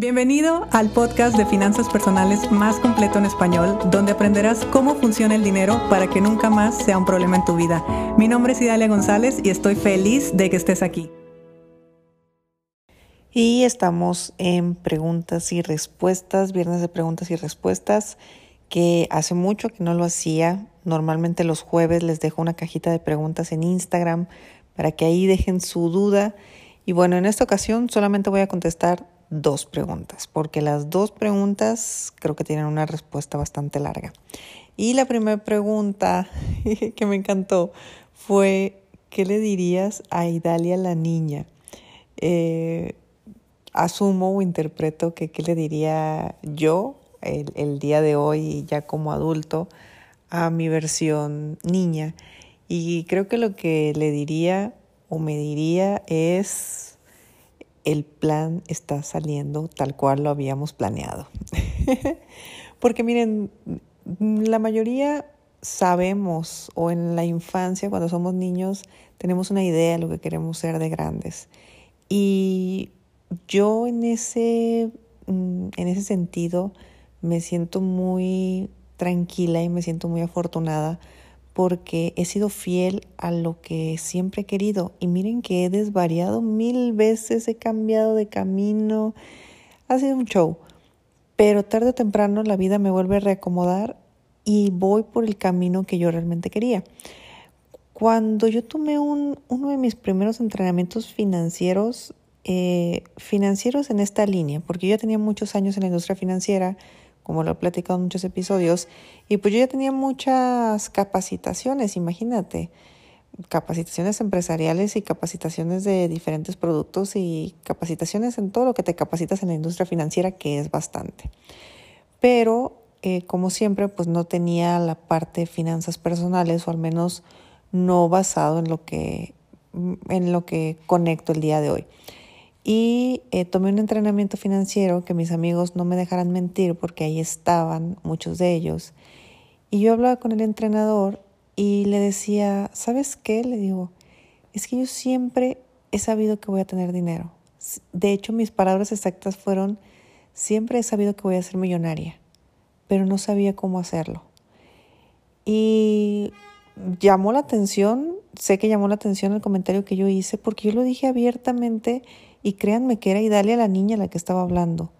Bienvenido al podcast de finanzas personales más completo en español, donde aprenderás cómo funciona el dinero para que nunca más sea un problema en tu vida. Mi nombre es Idalia González y estoy feliz de que estés aquí. Y estamos en preguntas y respuestas, viernes de preguntas y respuestas, que hace mucho que no lo hacía. Normalmente los jueves les dejo una cajita de preguntas en Instagram para que ahí dejen su duda. Y bueno, en esta ocasión solamente voy a contestar dos preguntas, porque las dos preguntas creo que tienen una respuesta bastante larga. Y la primera pregunta que me encantó fue, ¿qué le dirías a Idalia la niña? Eh, asumo o interpreto que qué le diría yo el, el día de hoy, ya como adulto, a mi versión niña. Y creo que lo que le diría o me diría es el plan está saliendo tal cual lo habíamos planeado. Porque miren, la mayoría sabemos o en la infancia, cuando somos niños, tenemos una idea de lo que queremos ser de grandes. Y yo en ese, mm, en ese sentido me siento muy tranquila y me siento muy afortunada porque he sido fiel a lo que siempre he querido. Y miren que he desvariado mil veces, he cambiado de camino, ha sido un show. Pero tarde o temprano la vida me vuelve a reacomodar y voy por el camino que yo realmente quería. Cuando yo tomé un, uno de mis primeros entrenamientos financieros, eh, financieros en esta línea, porque yo tenía muchos años en la industria financiera, como lo he platicado en muchos episodios, y pues yo ya tenía muchas capacitaciones, imagínate, capacitaciones empresariales y capacitaciones de diferentes productos y capacitaciones en todo lo que te capacitas en la industria financiera, que es bastante. Pero, eh, como siempre, pues no tenía la parte de finanzas personales, o al menos no basado en lo que, en lo que conecto el día de hoy. Y eh, tomé un entrenamiento financiero que mis amigos no me dejaran mentir porque ahí estaban muchos de ellos. Y yo hablaba con el entrenador y le decía, ¿sabes qué? Le digo, es que yo siempre he sabido que voy a tener dinero. De hecho, mis palabras exactas fueron, siempre he sabido que voy a ser millonaria, pero no sabía cómo hacerlo. Y llamó la atención, sé que llamó la atención el comentario que yo hice, porque yo lo dije abiertamente y créanme que era Idalia la niña la que estaba hablando.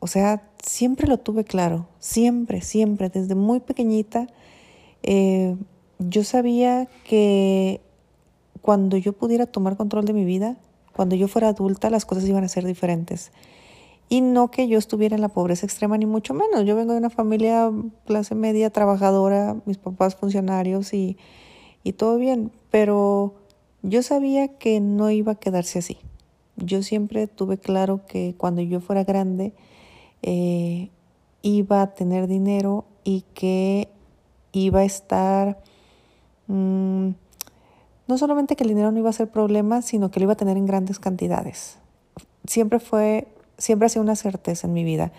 O sea, siempre lo tuve claro, siempre, siempre, desde muy pequeñita. Eh, yo sabía que cuando yo pudiera tomar control de mi vida, cuando yo fuera adulta, las cosas iban a ser diferentes. Y no que yo estuviera en la pobreza extrema, ni mucho menos. Yo vengo de una familia clase media, trabajadora, mis papás funcionarios y, y todo bien. Pero yo sabía que no iba a quedarse así. Yo siempre tuve claro que cuando yo fuera grande eh, iba a tener dinero y que iba a estar, mm, no solamente que el dinero no iba a ser problema, sino que lo iba a tener en grandes cantidades. Siempre fue, siempre ha sido una certeza en mi vida.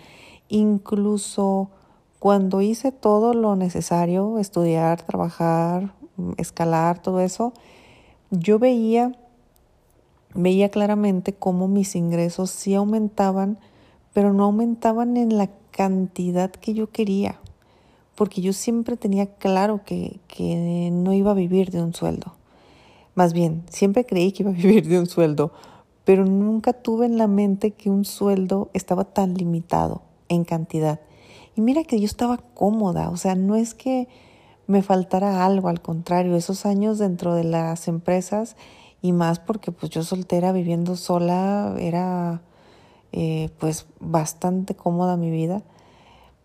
Incluso cuando hice todo lo necesario, estudiar, trabajar, mm, escalar, todo eso, yo veía veía claramente cómo mis ingresos sí aumentaban, pero no aumentaban en la cantidad que yo quería, porque yo siempre tenía claro que, que no iba a vivir de un sueldo. Más bien, siempre creí que iba a vivir de un sueldo, pero nunca tuve en la mente que un sueldo estaba tan limitado en cantidad. Y mira que yo estaba cómoda, o sea, no es que me faltara algo, al contrario, esos años dentro de las empresas y más porque pues yo soltera viviendo sola era eh, pues bastante cómoda mi vida.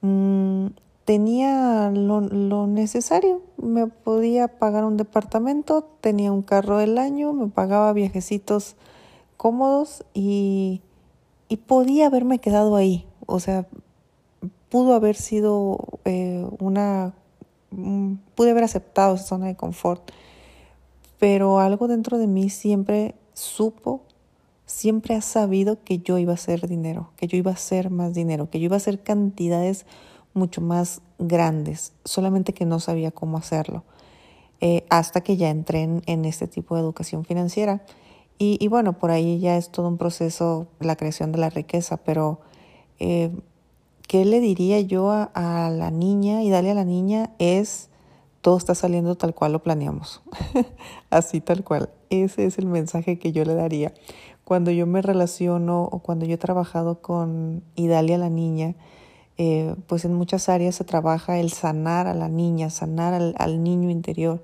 Mm, tenía lo, lo, necesario, me podía pagar un departamento, tenía un carro del año, me pagaba viajecitos cómodos y, y podía haberme quedado ahí. O sea, pudo haber sido eh, una, mm, pude haber aceptado esa zona de confort pero algo dentro de mí siempre supo, siempre ha sabido que yo iba a hacer dinero, que yo iba a hacer más dinero, que yo iba a hacer cantidades mucho más grandes, solamente que no sabía cómo hacerlo. Eh, hasta que ya entré en, este tipo de educación financiera. Y, bueno, por ahí ya es todo un proceso, la creación de la riqueza, pero eh, ¿qué le diría yo a, a, la niña y darle a la niña? Es, todo está saliendo tal cual lo planeamos, así tal cual. Ese es el mensaje que yo le daría. Cuando yo me relaciono o cuando yo he trabajado con Idalia, la niña, eh, pues en muchas áreas se trabaja el sanar a la niña, sanar al, niño interior.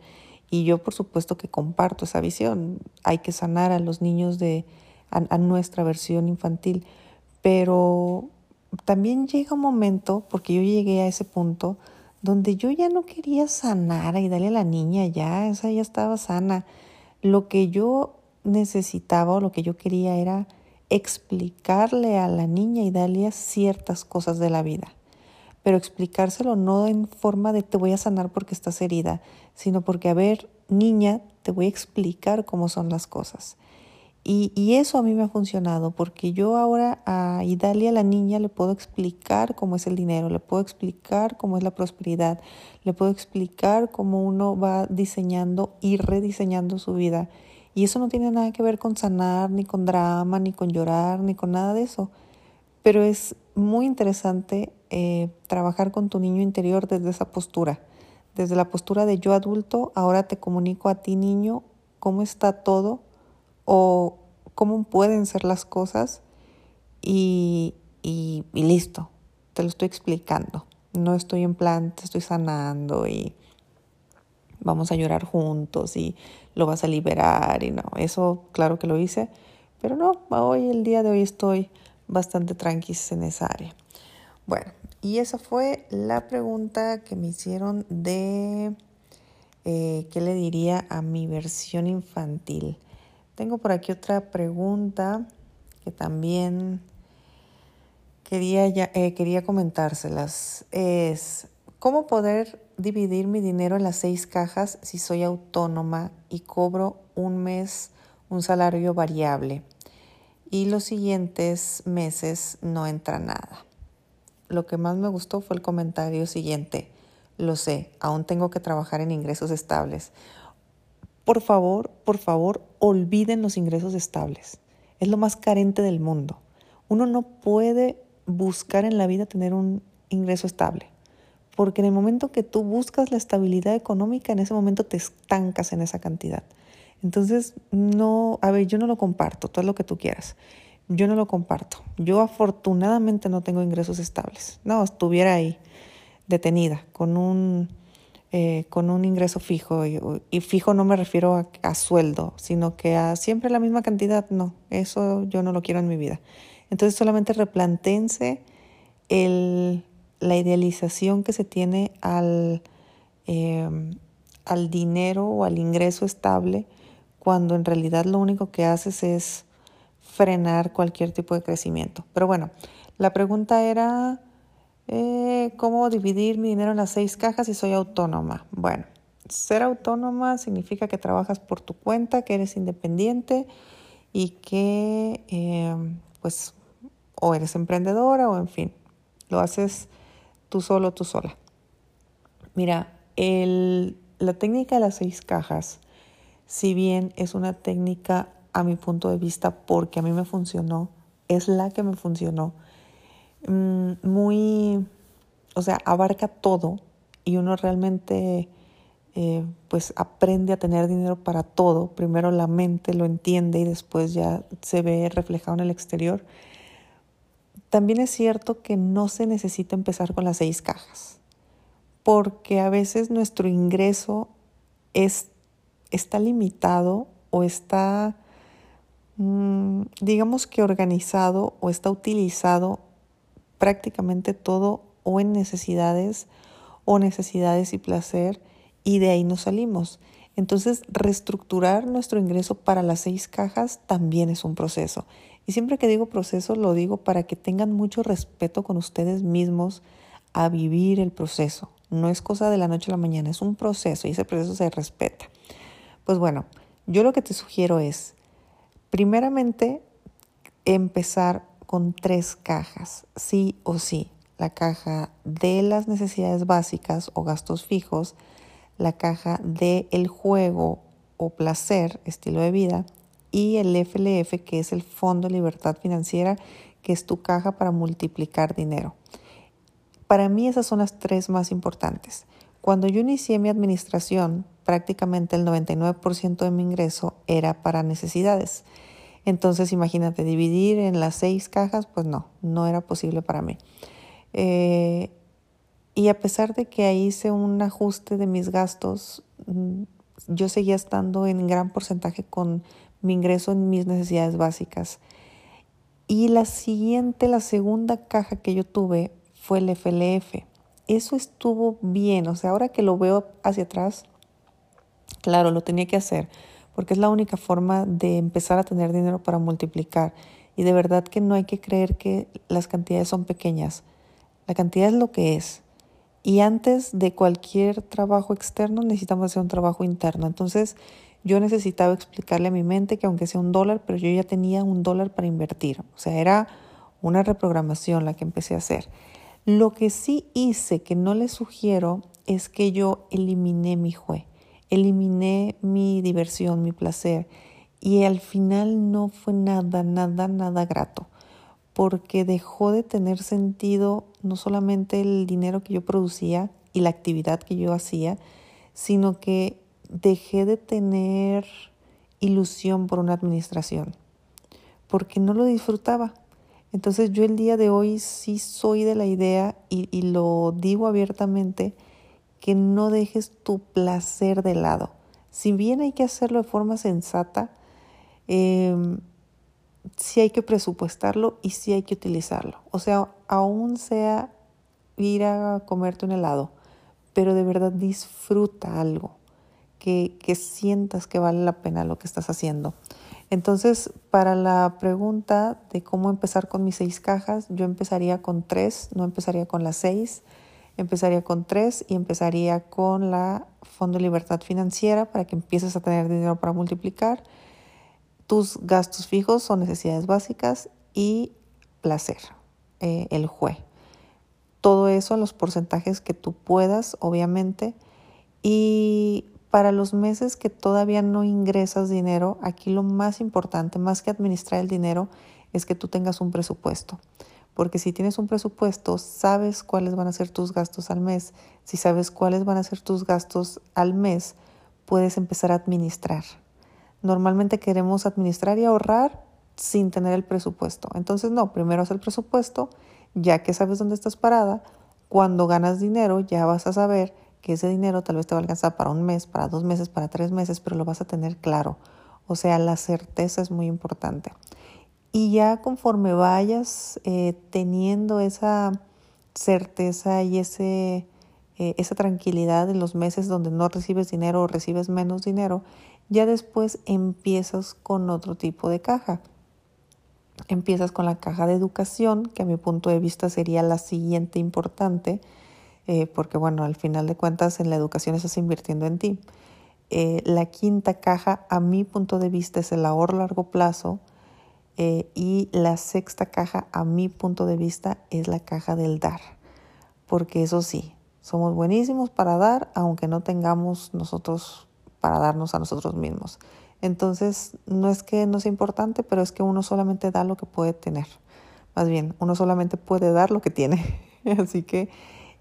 Y yo por supuesto que comparto esa visión. Hay que sanar a los niños de a, nuestra versión infantil. Pero también llega un momento, porque yo llegué a ese punto, donde yo ya no quería sanar y darle a la niña ya, esa ya estaba sana. Lo que yo necesitaba o lo que yo quería era explicarle a la niña y darle ciertas cosas de la vida. Pero explicárselo no en forma de te voy a sanar porque estás herida, sino porque, a ver, niña, te voy a explicar cómo son las cosas. Y, eso a mí me ha funcionado, porque yo ahora a Idalia, la niña, le puedo explicar cómo es el dinero, le puedo explicar cómo es la prosperidad, le puedo explicar cómo uno va diseñando y rediseñando su vida. Y eso no tiene nada que ver con sanar, ni con drama, ni con llorar, ni con nada de eso. Pero es muy interesante eh, trabajar con tu niño interior desde esa postura. Desde la postura de yo adulto, ahora te comunico a ti niño cómo está todo o cómo pueden ser las cosas y, y, y listo, te lo estoy explicando. No estoy en plan, te estoy sanando y vamos a llorar juntos y lo vas a liberar y no, eso claro que lo hice, pero no, hoy, el día de hoy estoy bastante tranquila en esa área. Bueno, y esa fue la pregunta que me hicieron de eh, qué le diría a mi versión infantil. Tengo por aquí otra pregunta que también quería, eh, quería comentárselas. Es, ¿cómo poder dividir mi dinero en las seis cajas si soy autónoma y cobro un mes un salario variable y los siguientes meses no entra nada. Lo que más me gustó fue el comentario siguiente. Lo sé, aún tengo que trabajar en ingresos estables. Por favor, por favor, olviden los ingresos estables. Es lo más carente del mundo. Uno no puede buscar en la vida tener un ingreso estable porque en el momento que tú buscas la estabilidad económica, en ese momento te estancas en esa cantidad. Entonces, no, a ver, yo no lo comparto, todo lo que tú quieras. Yo no lo comparto. Yo afortunadamente no tengo ingresos estables. No, estuviera ahí detenida con un, eh, con un ingreso fijo. Y, fijo no me refiero a, sueldo, sino que a siempre la misma cantidad. No, eso yo no lo quiero en mi vida. Entonces solamente replantense el la idealización que se tiene al, em, al dinero o al ingreso estable cuando en realidad lo único que haces es frenar cualquier tipo de crecimiento. Pero bueno, la pregunta era eh, cómo dividir mi dinero en las seis cajas si soy autónoma. Bueno, ser autónoma significa que trabajas por tu cuenta, que eres independiente y que em, pues o eres emprendedora o en fin, lo haces tú solo, tú sola. Mira, la técnica de las seis cajas, si bien es una técnica a mi punto de vista porque a mí me funcionó, es la que me funcionó, mm, muy, o sea, abarca todo y uno realmente eh, pues aprende a tener dinero para todo. Primero la mente lo entiende y después ya se ve reflejado en el exterior. También es cierto que no se necesita empezar con las seis cajas, porque a veces nuestro ingreso es, está limitado o está, mm, digamos que organizado o está utilizado prácticamente todo o en necesidades o necesidades y placer y de ahí nos salimos. Entonces, reestructurar nuestro ingreso para las seis cajas también es un proceso. Y siempre que digo proceso, lo digo para que tengan mucho respeto con ustedes mismos a vivir el proceso. No es cosa de la noche a la mañana, es un proceso y ese proceso se respeta. Pues bueno, yo lo que te sugiero es, primeramente, empezar con tres cajas, sí o sí. La caja de las necesidades básicas o gastos fijos, la caja de el juego o placer, estilo de vida, y el FLF, que es el Fondo Libertad Financiera, que es tu caja para multiplicar dinero. Para mí esas son las tres más importantes. Cuando yo inicié mi administración, prácticamente el 99% de mi ingreso era para necesidades. Entonces, imagínate, dividir en las seis cajas, pues no, no era posible para mí. Eh, y a pesar de que ahí hice un ajuste de mis gastos, mm, yo seguía estando en gran porcentaje con mi ingreso en mis necesidades básicas. Y la siguiente, la segunda caja que yo tuve fue el FLF. Eso estuvo bien, o sea, ahora que lo veo hacia atrás, claro, lo tenía que hacer porque es la única forma de empezar a tener dinero para multiplicar. Y de verdad que no hay que creer que las cantidades son pequeñas. La cantidad es lo que es. Y antes de cualquier trabajo externo necesitamos hacer un trabajo interno. Entonces yo necesitaba explicarle a mi mente que aunque sea un dólar, pero yo ya tenía un dólar para invertir. O sea, era una reprogramación la que empecé a hacer. Lo que sí hice, que no le sugiero, es que yo eliminé mi juez eliminé mi diversión, mi placer y al final no fue nada, nada, nada grato porque dejó de tener sentido no solamente el dinero que yo producía y la actividad que yo hacía, sino que dejé de tener ilusión por una administración, porque no lo disfrutaba. Entonces yo el día de hoy sí soy de la idea y, y lo digo abiertamente, que no dejes tu placer de lado. Si bien hay que hacerlo de forma sensata, eh, sí hay que presupuestarlo y sí hay que utilizarlo. O sea, aún sea ir a comerte un helado, pero de verdad disfruta algo, que, que sientas que vale la pena lo que estás haciendo. Entonces, para la pregunta de cómo empezar con mis seis cajas, yo empezaría con tres, no empezaría con las seis. Empezaría con tres y empezaría con la Fondo de Libertad Financiera para que empieces a tener dinero para multiplicar. Tus gastos fijos son necesidades básicas y placer, eh, el jue. Todo eso en los porcentajes que tú puedas, obviamente. Y para los meses que todavía no ingresas dinero, aquí lo más importante, más que administrar el dinero, es que tú tengas un presupuesto porque si tienes un presupuesto, sabes cuáles van a ser tus gastos al mes. Si sabes cuáles van a ser tus gastos al mes, puedes empezar a administrar. Normalmente queremos administrar y ahorrar sin tener el presupuesto. Entonces, no, primero haz el presupuesto, ya que sabes dónde estás parada. Cuando ganas dinero, ya vas a saber que ese dinero tal vez te va a alcanzar para un mes, para dos meses, para tres meses, pero lo vas a tener claro. O sea, la certeza es muy importante. Y ya conforme vayas eh, teniendo esa certeza y ese, eh, esa tranquilidad en los meses donde no recibes dinero o recibes menos dinero, ya después empiezas con otro tipo de caja. Empiezas con la caja de educación, que a mi punto de vista sería la siguiente importante, eh, porque bueno, al final de cuentas en la educación estás invirtiendo en ti. la quinta caja, a mi punto de vista, es el ahorro largo plazo, eh, y la sexta caja, a mi punto de vista, es la caja del dar. Porque eso sí, somos buenísimos para dar, aunque no tengamos nosotros para darnos a nosotros mismos. Entonces, no es que no sea importante, pero es que uno solamente da lo que puede tener. Más bien, uno solamente puede dar lo que tiene. Así que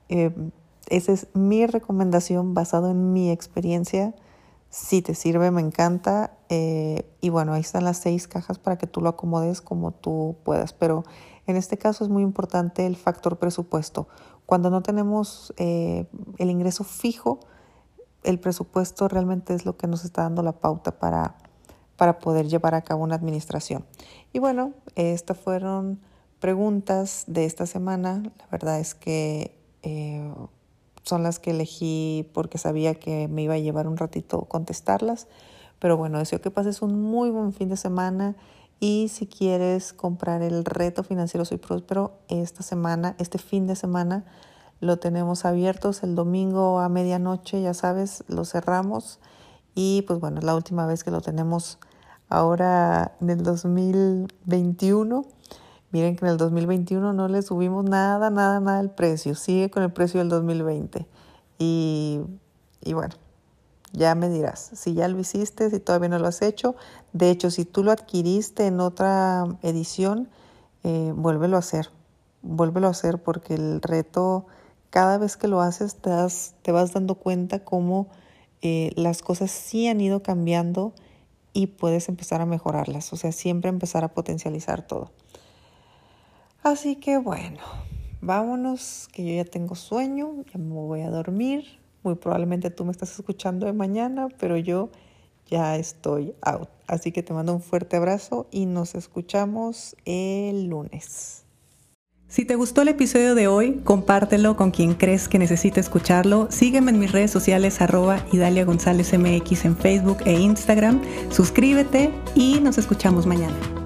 eh, esa es mi recomendación basado en mi experiencia si te sirve, me encanta. Eh, y bueno, ahí están las seis cajas para que tú lo acomodes como tú puedas. Pero en este caso es muy importante el factor presupuesto. Cuando no tenemos eh, el ingreso fijo, el presupuesto realmente es lo que nos está dando la pauta para, para poder llevar a cabo una administración. Y bueno, estas fueron preguntas de esta semana. La verdad es que eh, son las que elegí porque sabía que me iba a llevar un ratito contestarlas. Pero bueno, deseo que pases un muy buen fin de semana y si quieres comprar el reto financiero Soy Próspero esta semana, este fin de semana, lo tenemos abiertos el domingo a medianoche, ya sabes, lo cerramos. Y pues bueno, es la última vez que lo tenemos ahora en el 2021 Miren que en el 2021 no le subimos nada, nada, nada el precio. Sigue con el precio del 2020. Y, y bueno, ya me dirás si ya lo hiciste, si todavía no lo has hecho. De hecho, si tú lo adquiriste en otra edición, eh, vuélvelo a hacer, vuélvelo a hacer porque el reto, cada vez que lo haces, te, te vas dando cuenta cómo eh, las cosas sí han ido cambiando y puedes empezar a mejorarlas, o sea, siempre empezar a potencializar todo. Así que bueno, vámonos, que yo ya tengo sueño, ya me voy a dormir. Muy probablemente tú me estás escuchando de mañana, pero yo ya estoy out. Así que te mando un fuerte abrazo y nos escuchamos el lunes. Si te gustó el episodio de hoy, compártelo con quien crees que necesite escucharlo. Sígueme en mis redes sociales arroba Idalia González MX en Facebook e Instagram. Suscríbete y nos escuchamos mañana.